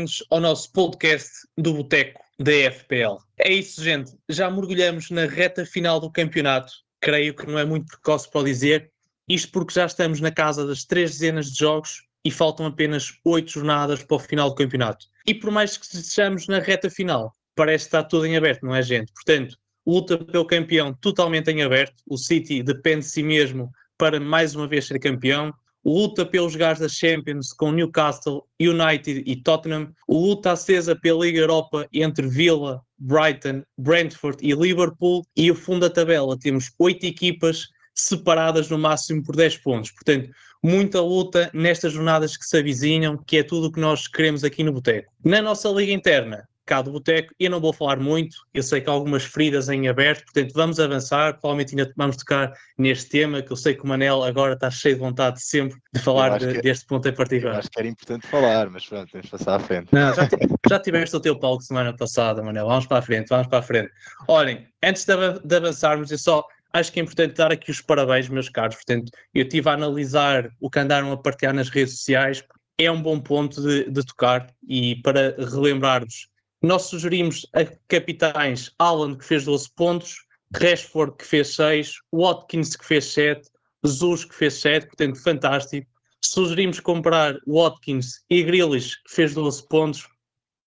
Bem-vindos ao nosso podcast do Boteco da FPL. É isso, gente. Já mergulhamos na reta final do campeonato. Creio que não é muito precoce para dizer. Isto porque já estamos na casa das três dezenas de jogos e faltam apenas oito jornadas para o final do campeonato. E por mais que estejamos na reta final, parece está tudo em aberto, não é, gente? Portanto, luta pelo campeão totalmente em aberto. O City depende de si mesmo para mais uma vez ser campeão luta pelos lugares da Champions com Newcastle, United e Tottenham, luta acesa pela Liga Europa entre Villa, Brighton, Brentford e Liverpool, e o fundo da tabela temos oito equipas separadas no máximo por 10 pontos. Portanto, muita luta nestas jornadas que se avizinham, que é tudo o que nós queremos aqui no Boteco. Na nossa liga interna, cá do Boteco. Eu não vou falar muito, eu sei que há algumas feridas em aberto, portanto vamos avançar. Provavelmente ainda vamos tocar neste tema, que eu sei que o Manel agora está cheio de vontade sempre de falar de, que, deste ponto em particular. acho que era importante falar, mas pronto, temos de passar à frente. Não, já, já tiveste o teu palco semana passada, Manel. Vamos para a frente, vamos para a frente. Olhem, antes de, de avançarmos, eu só acho que é importante dar aqui os parabéns, meus caros. Portanto, eu estive a analisar o que andaram a partilhar nas redes sociais. É um bom ponto de, de tocar e para relembrar-vos nós sugerimos a capitães Alan, que fez 12 pontos, Rashford, que fez 6, Watkins, que fez 7, Jesus, que fez 7, portanto, fantástico. Sugerimos comprar Watkins e Grealish, que fez 12 pontos.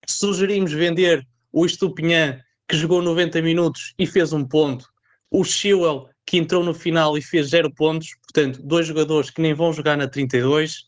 Sugerimos vender o Estupinhan, que jogou 90 minutos e fez um ponto. O Chilwell, que entrou no final e fez 0 pontos. Portanto, dois jogadores que nem vão jogar na 32.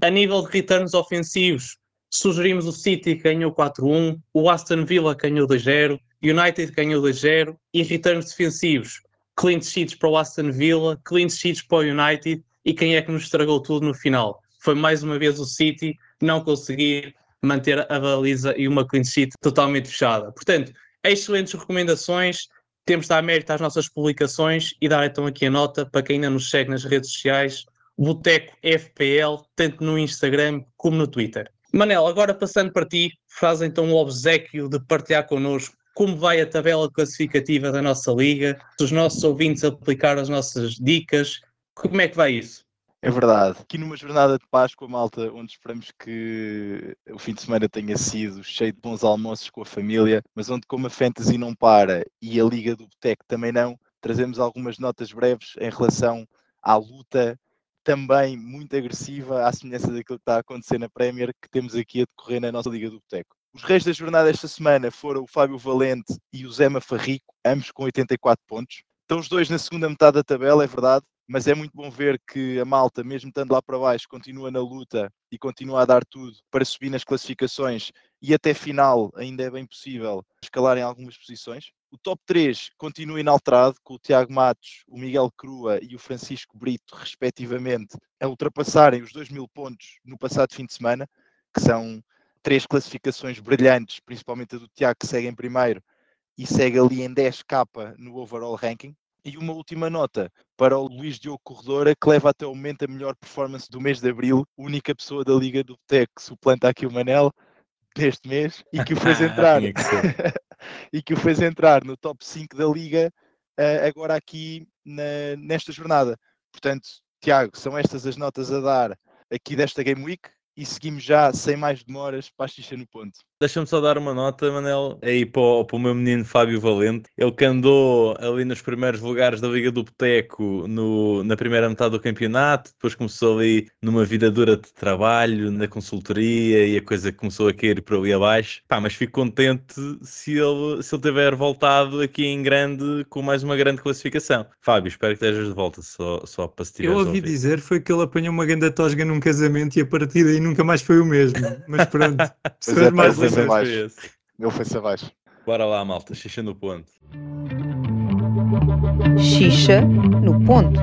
A nível de returns ofensivos, Sugerimos o City que ganhou 4-1, o Aston Villa ganhou 2-0, United ganhou 2-0 e returns defensivos. Clean sheets para o Aston Villa, clean sheets para o United e quem é que nos estragou tudo no final? Foi mais uma vez o City não conseguir manter a baliza e uma clean sheet totalmente fechada. Portanto, excelentes recomendações. Temos de dar mérito às nossas publicações e dar então aqui a nota para quem ainda nos segue nas redes sociais, Boteco FPL, tanto no Instagram como no Twitter. Manel, agora passando para ti, faz então o obsequio de partilhar connosco como vai a tabela classificativa da nossa liga, se os nossos ouvintes aplicaram as nossas dicas, como é que vai isso? É verdade. Aqui numa jornada de Páscoa, malta, onde esperamos que o fim de semana tenha sido cheio de bons almoços com a família, mas onde como a Fantasy não para e a Liga do Boteco também não, trazemos algumas notas breves em relação à luta também muito agressiva, à semelhança daquilo que está a acontecer na Premier, que temos aqui a decorrer na nossa Liga do Boteco. Os reis da jornada esta semana foram o Fábio Valente e o Zema Farrico, ambos com 84 pontos. Estão os dois na segunda metade da tabela, é verdade, mas é muito bom ver que a malta, mesmo estando lá para baixo, continua na luta e continua a dar tudo para subir nas classificações e até final ainda é bem possível escalar em algumas posições. O top 3 continua inalterado, com o Tiago Matos, o Miguel Crua e o Francisco Brito, respectivamente, a ultrapassarem os 2 mil pontos no passado fim de semana, que são três classificações brilhantes, principalmente a do Tiago, que segue em primeiro e segue ali em 10k no overall ranking. E uma última nota para o Luís Diogo Corredora, que leva até o momento a melhor performance do mês de abril, única pessoa da Liga do Boteco que suplanta aqui o Manel neste mês e que o fez entrar e que o fez entrar no top 5 da liga uh, agora aqui na, nesta jornada. Portanto, Tiago, são estas as notas a dar aqui desta Game Week e seguimos já sem mais demoras para a xixa no ponto. Deixa-me só dar uma nota, Manel, aí para o, para o, meu menino Fábio Valente. Ele que andou ali nos primeiros lugares da Liga do Boteco no, na primeira metade do campeonato, depois começou ali numa vida dura de trabalho, na consultoria e a coisa começou a cair para ali abaixo. Pá, mas fico contente se ele, se ele tiver voltado aqui em grande com mais uma grande classificação. Fábio, espero que estejas de volta, só, só para se Eu ouvi dizer foi que ele apanhou uma grande tosga num casamento e a partir daí nunca mais foi o mesmo. Mas pronto, se for mais foi abaixo. Meu foi-se abaixo. Bora lá, malta. Xixa no ponto. Xixa no ponto.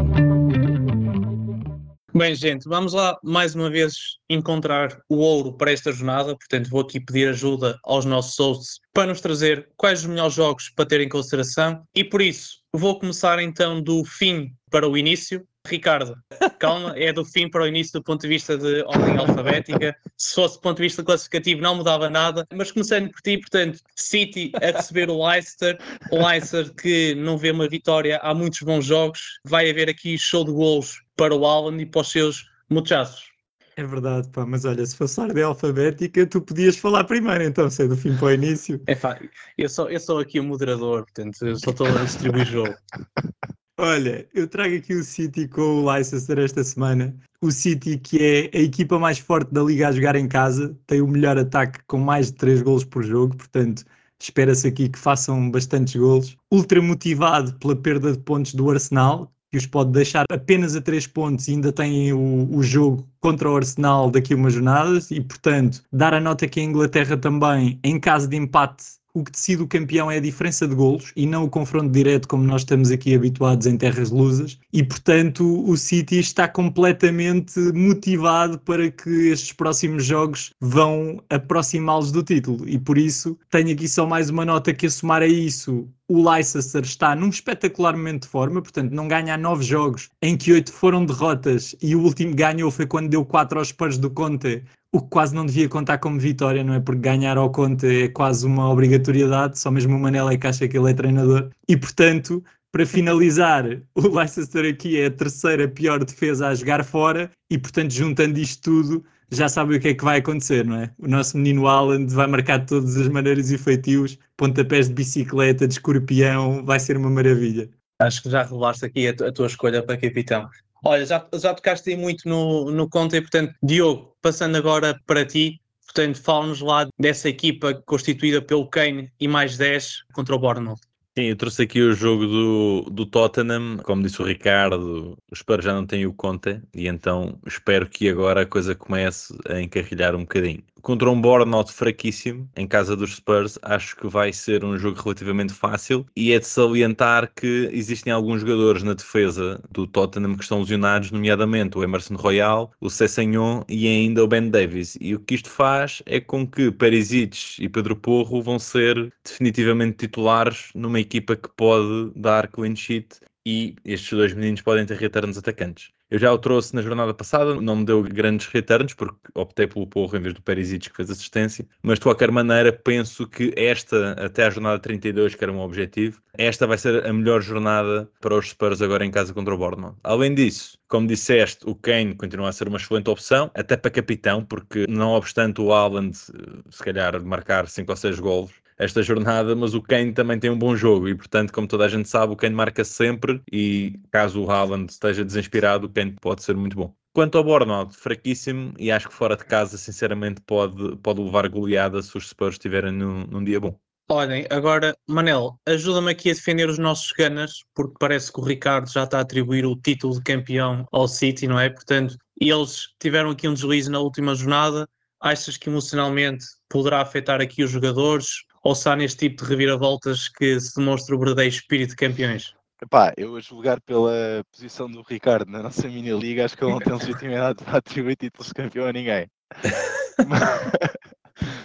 Bem, gente, vamos lá mais uma vez encontrar o ouro para esta jornada. Portanto, vou aqui pedir ajuda aos nossos hosts para nos trazer quais os melhores jogos para ter em consideração. E por isso, vou começar então do fim para o início. Ricardo, calma, é do fim para o início do ponto de vista de ordem alfabética. Se fosse do ponto de vista classificativo, não mudava nada. Mas começando por ti, portanto, City a receber o Leicester, o Leicester que não vê uma vitória há muitos bons jogos. Vai haver aqui show de gols para o Alan e para os seus muchachos. É verdade, pá, mas olha, se fosse ordem alfabética, tu podias falar primeiro, então, se é do fim para o início. É pá, eu sou, eu sou aqui o moderador, portanto, eu só estou a distribuir jogo. Olha, eu trago aqui o City com o Leicester esta semana. O City, que é a equipa mais forte da liga a jogar em casa, tem o melhor ataque com mais de 3 golos por jogo, portanto, espera-se aqui que façam bastantes golos. Ultra motivado pela perda de pontos do Arsenal, que os pode deixar apenas a 3 pontos e ainda têm o, o jogo contra o Arsenal daqui a umas jornadas e, portanto, dar a nota que a Inglaterra também, em caso de empate, o que decide o campeão é a diferença de golos e não o confronto direto como nós estamos aqui habituados em terras lusas. E portanto o City está completamente motivado para que estes próximos jogos vão aproximá-los do título. E por isso tenho aqui só mais uma nota que a somar a isso o Leicester está num espetacular momento de forma, portanto não ganha há nove jogos, em que oito foram derrotas e o último ganhou foi quando deu quatro aos Spurs do Conte, o que quase não devia contar como vitória, não é? Porque ganhar ao Conte é quase uma obrigatoriedade, só mesmo o Manela é que acha que ele é treinador. E portanto, para finalizar, o Leicester aqui é a terceira pior defesa a jogar fora e portanto, juntando isto tudo, já sabe o que é que vai acontecer, não é? O nosso menino Haaland vai marcar de todas as maneiras e feitios, pontapés de bicicleta, de escorpião, vai ser uma maravilha. Acho que já revelaste aqui a, a tua escolha para capitão. Olha, já, já tocaste aí muito no, no Conte, portanto, Diogo, passando agora para ti, portanto, fala-nos lá dessa equipa constituída pelo Kane e mais 10 contra o Bournemouth. Sim, eu trouxe aqui o jogo do, do Tottenham. Como disse o Ricardo, Spurs já não têm o Conte e então espero que agora a coisa comece a encarrilhar um bocadinho contra um Bournemouth fraquíssimo em casa dos Spurs, acho que vai ser um jogo relativamente fácil e é de salientar que existem alguns jogadores na defesa do Tottenham que estão lesionados, nomeadamente o Emerson Royal, o Cessignon e ainda o Ben Davis. E o que isto faz é com que Perisic e Pedro Porro vão ser definitivamente titulares numa equipa que pode dar clean sheet e estes dois meninos podem ter retornos atacantes. Eu já o trouxe na jornada passada, não me deu grandes returns, porque optei pelo Porro em vez do Perisic que fez assistência, mas de qualquer maneira penso que esta, até a jornada 32, que era um objetivo, esta vai ser a melhor jornada para os Spurs agora em casa contra o Bournemouth. Além disso, como disseste, o Kane continua a ser uma excelente opção, até para capitão, porque não obstante o Haaland, se calhar, marcar 5 ou 6 golos, esta jornada, mas o Kane também tem um bom jogo e, portanto, como toda a gente sabe, o Kane marca sempre e caso o Haaland esteja desinspirado, o Kane pode ser muito bom. Quanto ao Bournemouth, fraquíssimo e acho que fora de casa, sinceramente, pode, pode levar goleada se os Spurs estiverem num, num dia bom. Olhem, agora, Manel, ajuda-me aqui a defender os nossos Gunners, porque parece que o Ricardo já está a atribuir o título de campeão ao City, não é? Portanto, eles tiveram aqui um deslize na última jornada. Achas que emocionalmente poderá afetar aqui os jogadores? Ou se há neste tipo de reviravoltas que se demonstra o verdadeiro espírito de campeões? Epá, eu a julgar pela posição do Ricardo na nossa mini liga, acho que ele não tem legitimidade para atribuir títulos de campeão a ninguém.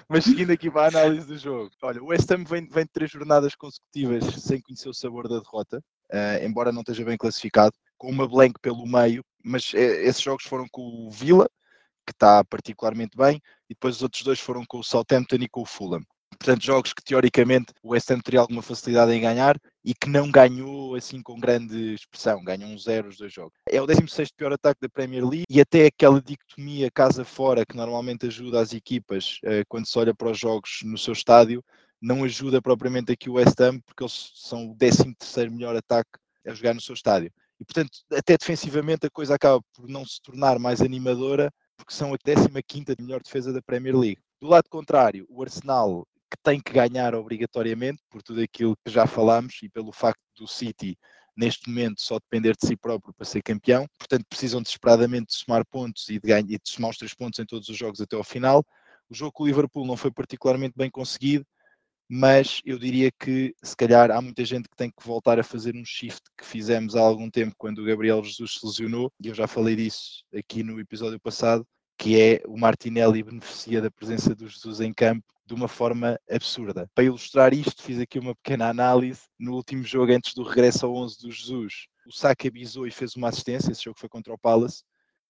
Mas seguindo aqui para a análise do jogo, olha, o West Ham vem, vem de três jornadas consecutivas sem conhecer o sabor da derrota, uh, embora não esteja bem classificado, com uma blank pelo meio, mas é, esses jogos foram com o Villa, que está particularmente bem, e depois os outros dois foram com o Southampton e com o Fulham portanto, jogos que teoricamente o West Ham teria alguma facilidade em ganhar e que não ganhou assim com grande expressão, ganhou um zero os dois jogos. É o 16 pior ataque da Premier League e até aquela dicotomia casa-fora que normalmente ajuda as equipas uh, quando se olha para os jogos no seu estádio, não ajuda propriamente aqui o West Ham porque eles são o 13 terceiro melhor ataque a jogar no seu estádio. E portanto, até defensivamente a coisa acaba por não se tornar mais animadora porque são a 15ª melhor defesa da Premier League. Do lado contrário, o Arsenal que tem que ganhar obrigatoriamente, por tudo aquilo que já falámos e pelo facto do City neste momento só depender de si próprio para ser campeão, portanto precisam desesperadamente de somar pontos e de, e de somar os três pontos em todos os jogos até ao final. O jogo com o Liverpool não foi particularmente bem conseguido, mas eu diria que se calhar há muita gente que tem que voltar a fazer um shift que fizemos há algum tempo quando o Gabriel Jesus se lesionou, e eu já falei disso aqui no episódio passado, que é o Martinelli beneficia da presença do Jesus em campo de uma forma absurda. Para ilustrar isto, fiz aqui uma pequena análise. No último jogo, antes do regresso ao 11 do Jesus, o Saka bisou e fez uma assistência. Esse jogo foi contra o Palace.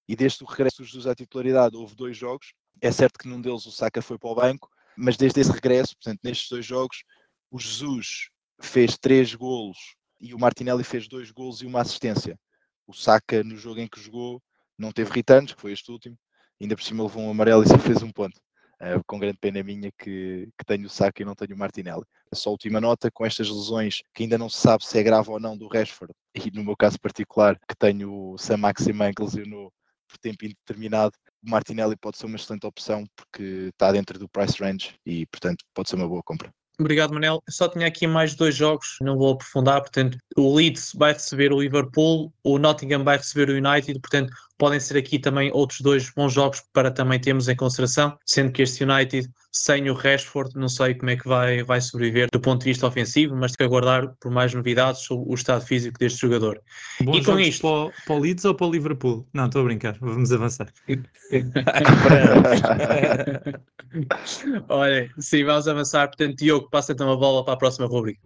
E desde o regresso do Jesus à titularidade, houve dois jogos. É certo que num deles o Saka foi para o banco, mas desde esse regresso, portanto, nestes dois jogos, o Jesus fez três golos e o Martinelli fez dois golos e uma assistência. O Saka, no jogo em que jogou, não teve returns, que foi este último, ainda por cima levou um amarelo e só fez um ponto. Uh, com grande pena minha que, que tenho o Saka e não tenho o Martinelli. Só última nota, com estas lesões que ainda não se sabe se é grave ou não do Rashford, e no meu caso particular, que tenho o Sam Maximan que lesionou por tempo indeterminado, o Martinelli pode ser uma excelente opção porque está dentro do price range e, portanto, pode ser uma boa compra. Obrigado, Manel. só tinha aqui mais dois jogos, não vou aprofundar. Portanto, o Leeds vai receber o Liverpool, o Nottingham vai receber o United. Portanto, podem ser aqui também outros dois bons jogos para também termos em consideração, sendo que este United, sem o Rashford, não sei como é que vai, vai sobreviver do ponto de vista ofensivo, mas tenho que aguardar por mais novidades sobre o estado físico deste jogador. Bons e com isto. Para o, para o Leeds ou para o Liverpool? Não, estou a brincar, vamos avançar. Olha, sim, vamos avançar. Portanto, Diogo, passa então a bola para a próxima rubrica.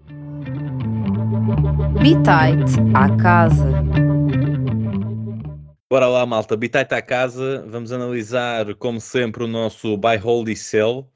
Bitite à casa. Bora lá, malta. Bitite à casa. Vamos analisar, como sempre, o nosso buy, hold e sell.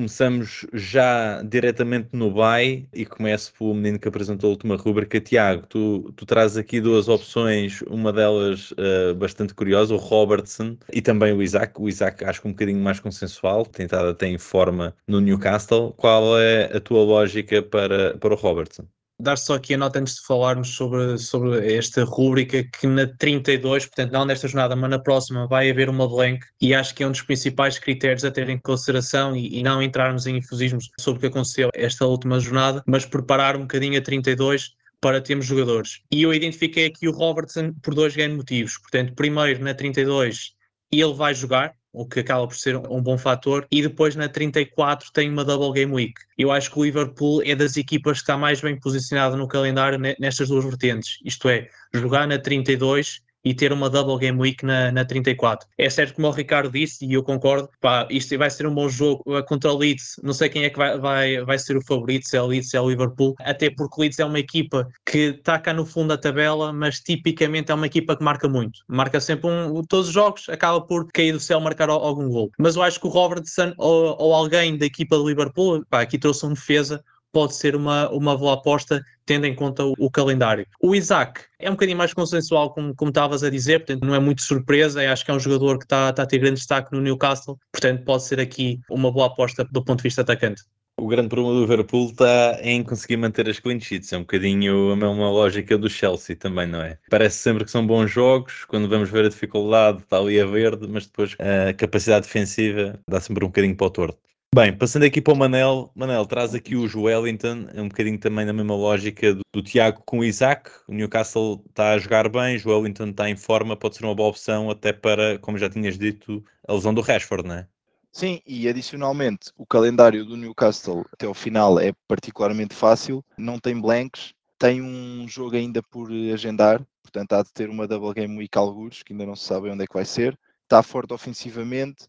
Começamos já diretamente no buy e começo pelo menino que apresentou a última rubrica. Tiago, tu, tu trazes aqui duas opções, uma delas uh, bastante curiosa, o Robertson e também o Isaac. O Isaac acho que um bocadinho mais consensual, tentado até em forma no Newcastle. Qual é a tua lógica para, para o Robertson? Dar só aqui a nota antes de falarmos sobre, sobre esta rúbrica que na 32, portanto não nesta jornada, mas na próxima vai haver uma blank e acho que é um dos principais critérios a ter em consideração e, e não entrarmos em infusismos sobre o que aconteceu esta última jornada, mas preparar um bocadinho a 32 para termos jogadores. E eu identifiquei aqui o Robertson por dois grandes motivos. Portanto, primeiro na 32 ele vai jogar, o que acaba por ser um bom fator. E depois na 34 tem uma double game week. Eu acho que o Liverpool é das equipas que está mais bem posicionado no calendário nestas duas vertentes. Isto é, jogar na 32 e ter uma double game week na, na 34. É certo, como o Ricardo disse, e eu concordo, pá, isto vai ser um bom jogo uh, contra o Leeds. Não sei quem é que vai, vai, vai ser o favorito, se é o Leeds, se é o Liverpool, até porque o Leeds é uma equipa que está cá no fundo da tabela, mas tipicamente é uma equipa que marca muito. Marca sempre um, todos os jogos, acaba por cair do céu marcar algum gol. Mas eu acho que o Robertson ou, ou alguém da equipa do Liverpool, pá, aqui trouxe um defesa, pode ser uma, uma boa aposta, tendo em conta o, o, calendário. O Isaac é um bocadinho mais consensual, como, como estavas a dizer, portanto não é muito surpresa, eu acho que é um jogador que está, está a ter grande destaque no Newcastle, portanto pode ser aqui uma boa aposta do ponto de vista atacante. O grande problema do Liverpool está em conseguir manter as clean sheets. É um bocadinho a mesma lógica do Chelsea também, não é? Parece sempre que são bons jogos, quando vamos ver a dificuldade está ali a verde, mas depois a capacidade defensiva dá sempre um bocadinho para o torto. Bem, passando aqui para o Manel, Manel traz aqui o Joelinton, é um bocadinho também na mesma lógica do, do Tiago com o Isaac. O Newcastle está a jogar bem, Joelinton está em forma, pode ser uma boa opção até para, como já tinhas dito, a lesão do Rashford, não é? Sim, e adicionalmente o calendário do Newcastle até ao final é particularmente fácil, não tem blanks, tem um jogo ainda por agendar, portanto há de ter uma double game week alguns, que ainda não se sabe onde é que vai ser, está forte ofensivamente,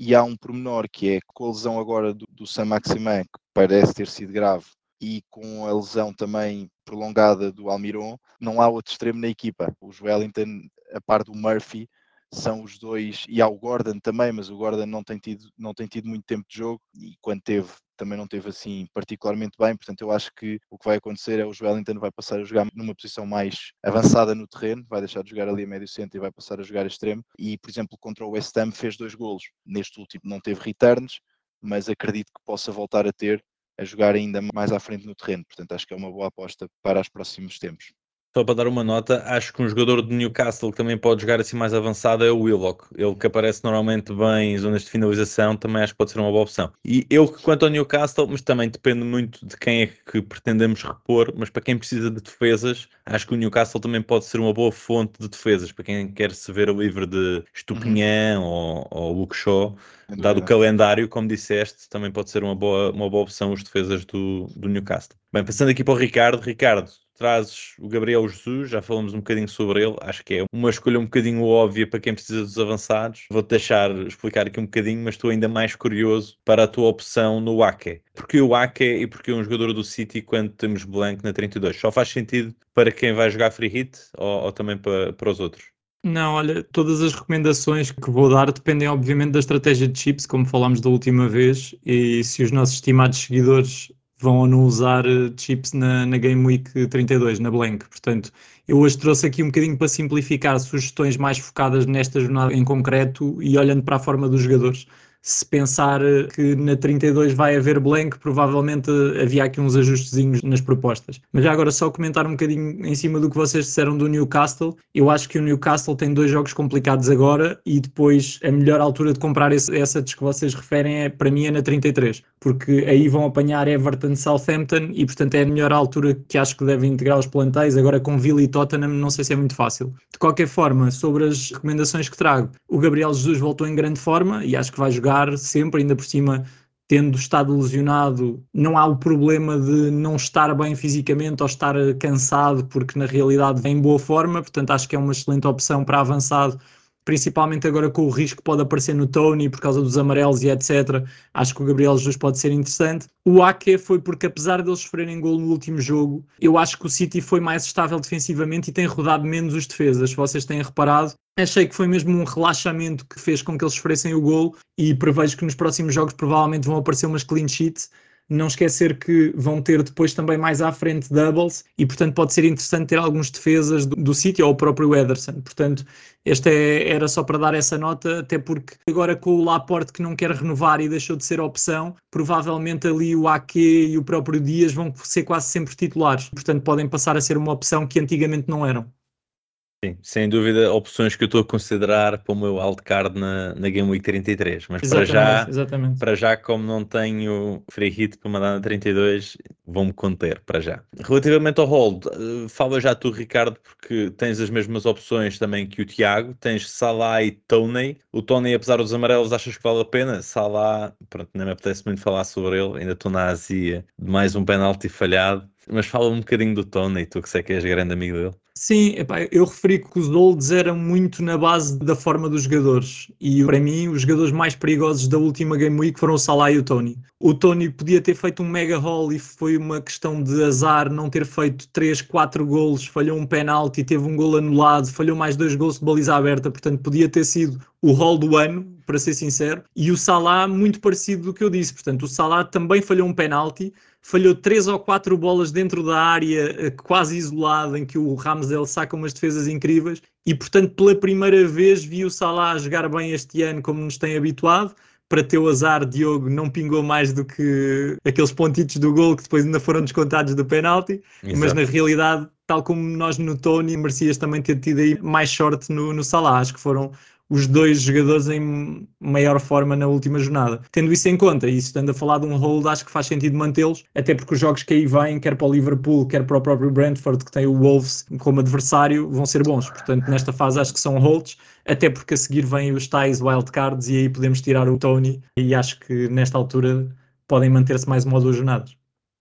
e há um pormenor que é com a lesão agora do, do Sam Maximan, que parece ter sido grave, e com a lesão também prolongada do Almiron, não há outro extremo na equipa. O Wellington, a par do Murphy, são os dois, e há o Gordon também, mas o Gordon não tem tido, não tem tido muito tempo de jogo, e quando teve, também não teve assim particularmente bem, portanto eu acho que o que vai acontecer é o Wellington vai passar a jogar numa posição mais avançada no terreno, vai deixar de jogar ali a médio centro e vai passar a jogar extremo, e por exemplo contra o West Ham fez dois golos, neste último não teve returns, mas acredito que possa voltar a ter a jogar ainda mais à frente no terreno, portanto acho que é uma boa aposta para os próximos tempos. Só para dar uma nota, acho que um jogador de Newcastle que também pode jogar assim mais avançado é o Willock. Ele que aparece normalmente bem em zonas de finalização, também acho que pode ser uma boa opção. E eu que quanto ao Newcastle, mas também depende muito de quem é que pretendemos repor, mas para quem precisa de defesas, acho que o Newcastle também pode ser uma boa fonte de defesas, para quem quer se ver livre de Estupinhão uhum. ou, ou Luke Shaw, dado o calendário, como disseste, também pode ser uma boa, uma boa opção os defesas do, do Newcastle. Bem, passando aqui para o Ricardo, Ricardo, trazes o Gabriel Jesus, já falamos um bocadinho sobre ele, acho que é uma escolha um bocadinho óbvia para quem precisa dos avançados. Vou-te deixar explicar aqui um bocadinho, mas estou ainda mais curioso para a tua opção no Ake. Porque o Ake e porque um jogador do City quando temos Blank na 32? Só faz sentido para quem vai jogar free hit ou, ou também para, para os outros? Não, olha, todas as recomendações que vou dar dependem obviamente da estratégia de chips, como falámos da última vez, e se os nossos estimados seguidores vão ou não usar eh, chips na, na Game Week 32, na Blank. Portanto, eu hoje trouxe aqui um bocadinho para simplificar sugestões mais focadas nesta jornada em concreto e olhando para a forma dos jogadores se pensar que na 32 vai haver blank, provavelmente havia aqui uns ajustezinhos nas propostas. Mas já agora só comentar um bocadinho em cima do que vocês disseram do Newcastle. Eu acho que o Newcastle tem dois jogos complicados agora e depois a melhor altura de comprar esse, essa que vocês referem é para mim é na 33, porque aí vão apanhar Everton Southampton e portanto é a melhor altura que acho que devem integrar os plantéis. Agora com Villa e Tottenham não sei se é muito fácil. De qualquer forma, sobre as recomendações que trago, o Gabriel Jesus voltou em grande forma e acho que vai jogar jogar sempre, ainda por cima tendo estado lesionado, não há o problema de não estar bem fisicamente ou estar cansado, porque na realidade vem em boa forma, portanto acho que é uma excelente opção para avançado principalmente agora com o risco que pode aparecer no Tony por causa dos amarelos e etc. Acho que o Gabriel Jesus pode ser interessante. O Ake foi porque, apesar deles sofrerem gol no último jogo, eu acho que o City foi mais estável defensivamente e tem rodado menos os defesas. Vocês têm reparado, achei que foi mesmo um relaxamento que fez com que eles sofressem o gol e prevejo que nos próximos jogos provavelmente vão aparecer umas clean sheets não esquecer que vão ter depois também mais à frente doubles e, portanto, pode ser interessante ter alguns defesas do, do City ou o próprio Ederson. Portanto, este é, era só para dar essa nota, até porque agora com o Laporte que não quer renovar e deixou de ser opção, provavelmente ali o Ake e o próprio Dias vão ser quase sempre titulares. Portanto, podem passar a ser uma opção que antigamente não eram. Sim, sem dúvida, opções que eu estou a considerar para o meu wildcard na, na Game Week 33. Mas para já, exatamente. para já, como não tenho free hit para mandar na 32, vou-me conter para já. Relativamente ao hold, uh, fala já tu, Ricardo, porque tens as mesmas opções também que o Tiago. Tens Salah e Tony. O Tony, apesar dos amarelos, achas que vale a pena? Salah, pronto, nem me apetece muito falar sobre ele. Ainda estou na azia de mais um penalti falhado. Mas fala um bocadinho do Tony, tu que sei que és grande amigo dele. Sim, epá, eu referi que os holds eram muito na base da forma dos jogadores. E para mim os jogadores mais perigosos da última Game Week foram o Salah e o Tony. O Tony podia ter feito um mega haul e foi uma questão de azar não ter feito 3, 4 golos, falhou um penalti, teve um gol anulado, falhou mais dois gols de baliza aberta, portanto podia ter sido o haul do ano, para ser sincero, e o Salah muito parecido do que eu disse, portanto o Salah também falhou um penalti, falhou três ou quatro bolas dentro da área eh, quase isolada, em que o Ramsdale saca umas defesas incríveis, e portanto pela primeira vez vi o Salah jogar bem este ano como nos tem habituado. Para teu azar, Diogo não pingou mais do que aqueles pontitos do gol que depois ainda foram descontados do penalti, Exato. mas na realidade, tal como nós no Tony, merecias também ter tido aí mais sorte no, no Salah. Acho que foram os dois jogadores em maior forma na última jornada. Tendo isso em conta, e estando a falar de um hold, acho que faz sentido mantê-los, até porque os jogos que aí vêm, quer para o Liverpool, quer para o próprio Brentford, que tem o Wolves como adversário, vão ser bons. Portanto, nesta fase acho que são holds, até porque a seguir vêm os tais wildcards e aí podemos tirar o Tony, e acho que nesta altura podem manter-se mais uma ou duas jornadas.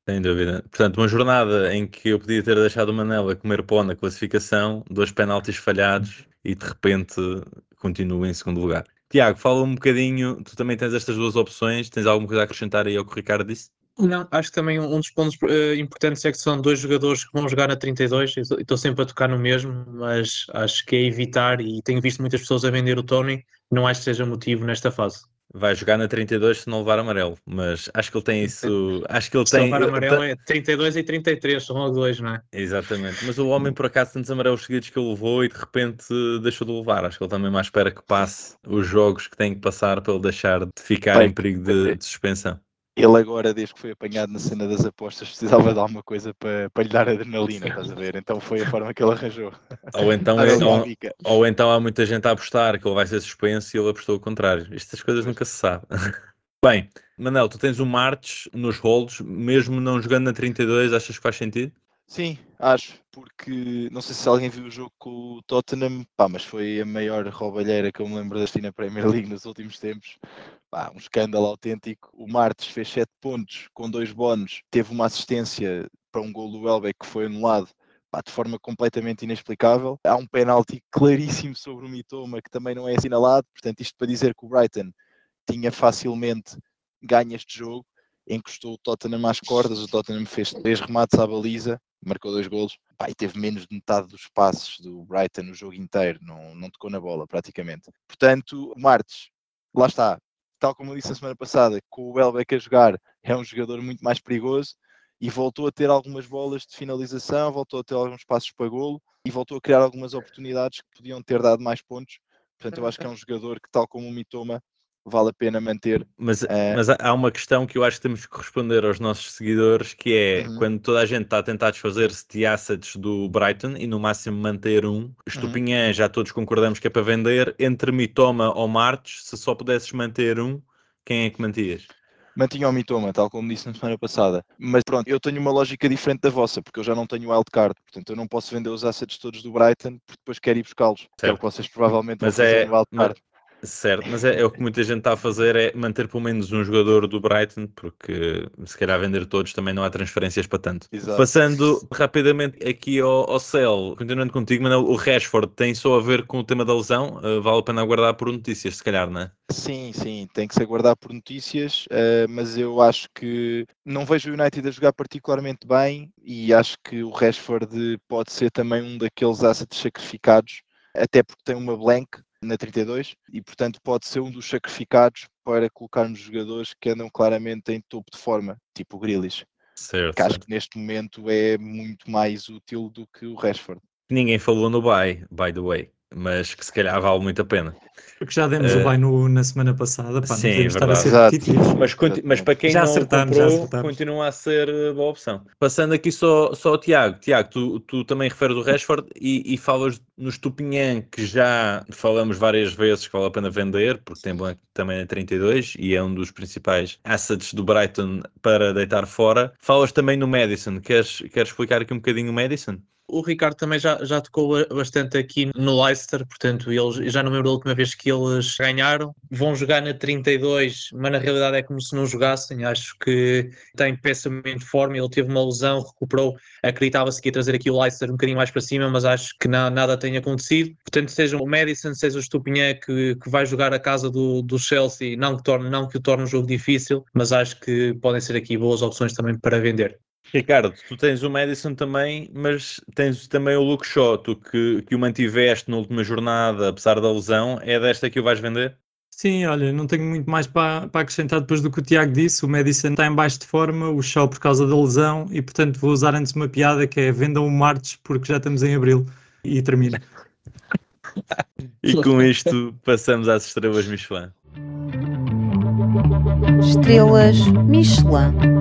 Sem dúvida. Portanto, uma jornada em que eu podia ter deixado o Manela comer pó na classificação, dois penaltis falhados e de repente continua em segundo lugar. Tiago, fala um bocadinho, tu também tens estas duas opções, tens alguma coisa a acrescentar aí ao que o Ricardo disse? Não, acho que também um dos pontos uh, importantes é que são dois jogadores que vão jogar na 32 e estou sempre a tocar no mesmo, mas acho que é evitar e tenho visto muitas pessoas a vender o Tony, não acho que seja motivo nesta fase. Vai jogar na 32 se não levar amarelo, mas acho que ele tem isso. Acho que ele se tem. levar amarelo é 32 e 33, são logo dois, não é? Exatamente, mas o homem por acaso tantos amarelos seguidos que ele levou e de repente deixou de levar. Acho que ele também mais espera que passe os jogos que tem que passar para ele deixar de ficar Bem, em perigo de, de suspensão ele agora, desde que foi apanhado na cena das apostas, precisava de alguma coisa para, para lhe dar adrenalina, estás a ver? Então foi a forma que ele arranjou. Ou então, é, ou, ou, então há muita gente a apostar que ele vai ser suspenso e ele apostou o contrário. Estas coisas nunca se sabe. Bem, Manel, tu tens o Martes nos holds, mesmo não jogando na 32, achas que faz sentido? Sim, acho, porque não sei se alguém viu o jogo com o Tottenham, pá, mas foi a maior roubalheira que eu me lembro da na Premier League nos últimos tempos. Pá, um escândalo autêntico. O Martes fez 7 pontos com dois bónus, teve uma assistência para um gol do Welbeck que foi anulado pá, de forma completamente inexplicável. Há um penalti claríssimo sobre o Mitoma que também não é assinalado, portanto, isto para dizer que o Brighton tinha facilmente ganho este jogo encostou o Tottenham às cordas, o Tottenham fez três remates à baliza, marcou dois golos, pá, e teve menos de metade dos passos do Brighton no jogo inteiro, não, não tocou na bola praticamente. Portanto, o Martes, lá está, tal como eu disse na semana passada, com o Welbeck a jogar, é um jogador muito mais perigoso, e voltou a ter algumas bolas de finalização, voltou a ter alguns passos para golo e voltou a criar algumas oportunidades que podiam ter dado mais pontos. Portanto, eu acho que é um jogador que, tal como o Mitoma, vale a pena manter. Mas, Eh, mas há- uma questão que eu acho que temos que responder aos nossos seguidores, que é Uhum. quando toda a gente está a tentar desfazer-se de assets do Brighton e no máximo manter um, Uhum. Estupinhã já todos concordamos que é para vender, entre Mitoma ou Martes, se só pudesses manter um, quem é que mantias? Mantinha o Mitoma, tal como disse na semana passada. Mas pronto, eu tenho uma lógica diferente da vossa, porque eu já não tenho wildcard. Portanto, eu não posso vender os assets todos do Brighton, porque depois quero ir buscá-los. É o que vocês provavelmente Mas vão fazer é- no wildcard. Certo, mas é, é o que muita gente está a fazer, é manter pelo menos um jogador do Brighton, porque se calhar vender todos também não há transferências para tanto. Exato. Passando rapidamente aqui ao, ao Cell, continuando contigo, o Rashford tem só a ver com o tema da lesão, Uh, vale a pena aguardar por notícias, se calhar, não é? Sim, sim, tem que se aguardar por notícias, eh, mas eu acho que não vejo o United a jogar particularmente bem e acho que o Rashford pode ser também um daqueles assets sacrificados, até porque tem uma blank na 32 e portanto pode ser um dos sacrificados para colocar nos jogadores que andam claramente em topo de forma, tipo o Grealish, Certo. que acho que neste momento é muito mais útil do que o Rashford. Ninguém falou no buy, by the way, mas que se calhar vale muito a pena. Porque já demos Eh, o bem no- na semana passada, pá, sim, estar a ser repetitivos. Mas, mas para quem Já não comprou, continua a ser uh, boa opção. Passando aqui só, só ao Tiago. Tiago, tu, tu também referes o Rashford e, e falas no Stupinhan, que já falamos várias vezes que vale a pena vender, porque tem blanco também a 32 e é um dos principais assets do Brighton para deitar fora. Falas também no Madison. Queres, queres explicar aqui um bocadinho o Madison? O Ricardo também já, já tocou ba- bastante aqui no Leicester, portanto, eles já não lembro da última vez que eles ganharam. Vão jogar na 32, mas na realidade é como se não jogassem. Acho que tem pessimamente forma. Ele teve uma lesão, recuperou. Acreditava-se que ia trazer aqui o Leicester um bocadinho mais para cima, mas acho que na- nada tem acontecido. Portanto, seja o Madison, seja o Stupinhã que, que vai jogar a casa do, do Chelsea, não que, torne, não que o torne um jogo difícil, mas acho que podem ser aqui boas opções também para vender. Ricardo, tu tens o Madison também, mas tens também o Luke Shaw, tu que, que o mantiveste na última jornada, apesar da lesão, é desta que o vais vender? Sim, olha, não tenho muito mais para, para acrescentar depois do que o Tiago disse. O Madison está em baixo de forma, o Shaw por causa da lesão e, portanto, vou usar antes uma piada que é vendam o Martes porque já estamos em Abril. E termino. E com isto passamos às estrelas Michelin. Estrelas Michelin.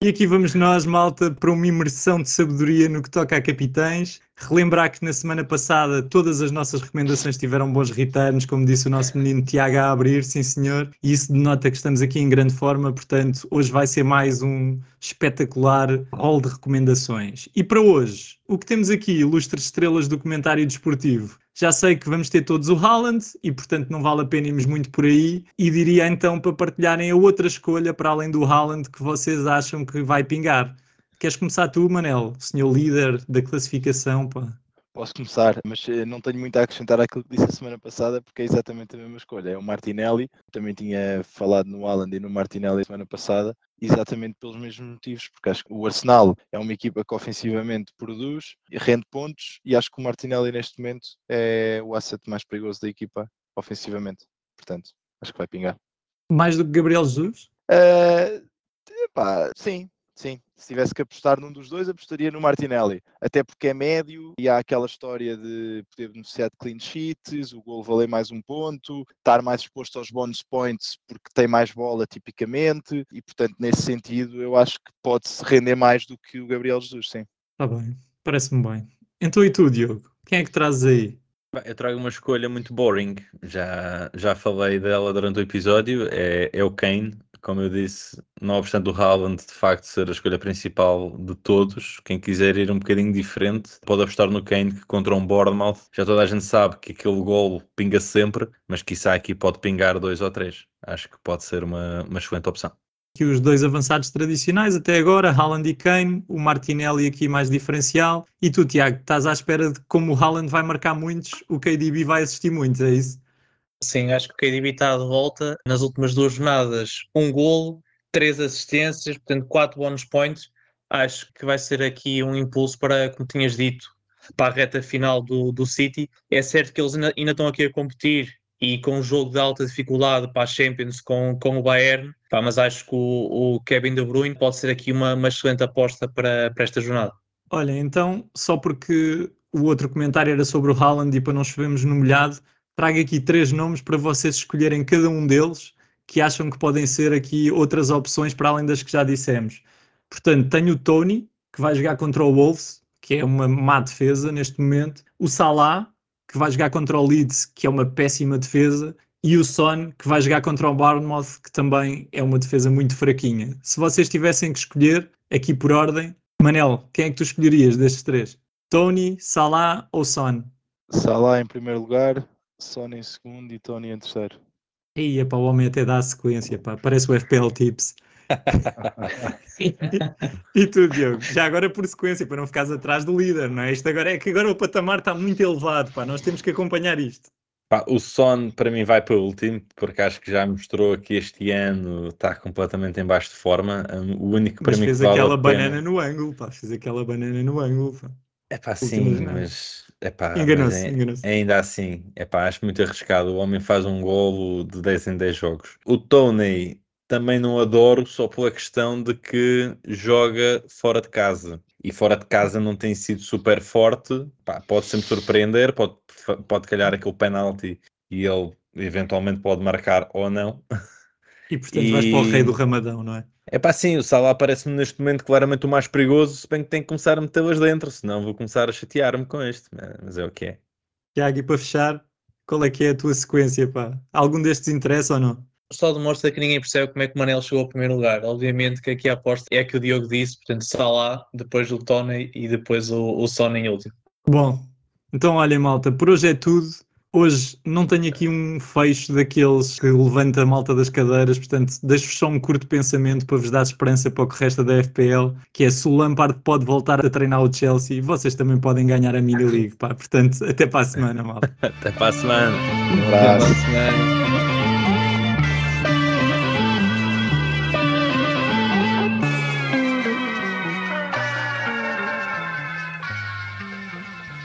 E aqui vamos nós, malta, para uma imersão de sabedoria no que toca a capitães. Relembrar que na semana passada todas as nossas recomendações tiveram bons returns, como disse o nosso menino Tiago a abrir, sim senhor. E isso denota que estamos aqui em grande forma, portanto, hoje vai ser mais um espetacular hall de recomendações. E para hoje, o que temos aqui, ilustres estrelas do comentário desportivo. Já sei que vamos ter todos o Haaland e, portanto, não vale a pena irmos muito por aí. E diria então para partilharem a outra escolha para além do Haaland que vocês acham que vai pingar. Queres começar tu, Manel, senhor líder da classificação? Pá. Posso começar, mas eh, não tenho muito a acrescentar àquilo que disse a semana passada, porque é exatamente a mesma escolha. É o Martinelli, também tinha falado no Haaland e no Martinelli a semana passada, exatamente pelos mesmos motivos, porque acho que o Arsenal é uma equipa que ofensivamente produz, e rende pontos, e acho que o Martinelli neste momento é o asset mais perigoso da equipa ofensivamente. Portanto, acho que vai pingar. Mais do que Gabriel Jesus? Eh, epá, sim, sim. Se tivesse que apostar num dos dois, apostaria no Martinelli. Até porque é médio e há aquela história de poder beneficiar de clean sheets, o gol valer mais um ponto, estar mais exposto aos bonus points porque tem mais bola tipicamente e, portanto, nesse sentido, eu acho que pode-se render mais do que o Gabriel Jesus, sim. Está bem, parece-me bem. Então e tu, Diogo? Quem é que trazes aí? Eu trago uma escolha muito boring, já, já falei dela durante o episódio, é, é o Kane, como eu disse, não obstante o Haaland de facto ser a escolha principal de todos, quem quiser ir um bocadinho diferente pode apostar no Kane que contra um Bournemouth, já toda a gente sabe que aquele gol pinga sempre, mas quiçá aqui pode pingar dois ou três, acho que pode ser uma, uma excelente opção. Aqui os dois avançados tradicionais até agora, Haaland e Kane, o Martinelli aqui mais diferencial. E tu, Tiago, estás à espera de que como o Haaland vai marcar muitos, o KDB vai assistir muitos, é isso? Sim, acho que o KDB está de volta. Nas últimas duas jornadas, um golo, três assistências, portanto, quatro bonus points. Acho que vai ser aqui um impulso para, como tinhas dito, para a reta final do, do City. É certo que eles ainda, ainda estão aqui a competir e com um jogo de alta dificuldade para a Champions com, com o Bayern, pá, mas acho que o, o, Kevin De Bruyne pode ser aqui uma, uma excelente aposta para, para esta jornada. Olha, então, só porque o outro comentário era sobre o Haaland e para não chovermos no molhado, trago aqui três nomes para vocês escolherem cada um deles que acham que podem ser aqui outras opções para além das que já dissemos. Portanto, tenho o Tony, que vai jogar contra o Wolves, que é uma má defesa neste momento, o Salah, que vai jogar contra o Leeds, que é uma péssima defesa, e o Son, que vai jogar contra o Bournemouth, que também é uma defesa muito fraquinha. Se vocês tivessem que escolher, aqui por ordem, Manel, quem é que tu escolherias destes três? Tony, Salah ou Son? Salah em primeiro lugar, Son em segundo e Tony em terceiro. Aí, pá, o homem até dá a sequência, pá. Parece o FPL Tips. e tu, Diogo? Já agora por sequência, para não ficares atrás do líder, não é? Isto agora é que agora o patamar está muito elevado, pá. Nós temos que acompanhar isto. Pá, o Son para mim vai para o último, porque acho que já mostrou que este ano está completamente em baixo de forma. O único para mas mim fez que vale aquela pena... banana no ângulo, pá. Fez aquela banana no ângulo, pá. É pá, sim, mas, epá, enganou-se, é, enganou-se. ainda assim, é pá, acho muito arriscado. O homem faz um golo de 10 em 10 jogos. O Tony também não adoro só pela questão de que joga fora de casa. E fora de casa não tem sido super forte. Pá, pode sempre surpreender, pode, pode calhar aquele penalti e ele eventualmente pode marcar ou não. E portanto vais para o rei do Ramadão, não é? É pá, sim, o Salah parece-me neste momento claramente o mais perigoso, se bem que tem que começar a metê-las dentro, senão vou começar a chatear-me com este, mas é o que é. Tiago, e para fechar, qual é que é a tua sequência, pá? Algum destes interessa ou não? Só demonstra que ninguém percebe como é que o Manel chegou ao primeiro lugar. Obviamente que aqui a aposta é que o Diogo disse, portanto, Salah, depois o Tony e depois o, o Son em último. Bom, então olha malta, por hoje é tudo. Hoje não tenho aqui um fecho daqueles que levanta a malta das cadeiras, portanto, deixo-vos só um curto pensamento para vos dar esperança para o que resta da FPL, que é se o Lampard pode voltar a treinar o Chelsea, vocês também podem ganhar a Mini League, pá. Portanto, até para a semana, malta. Até para a semana. Um abraço. Até para a semana.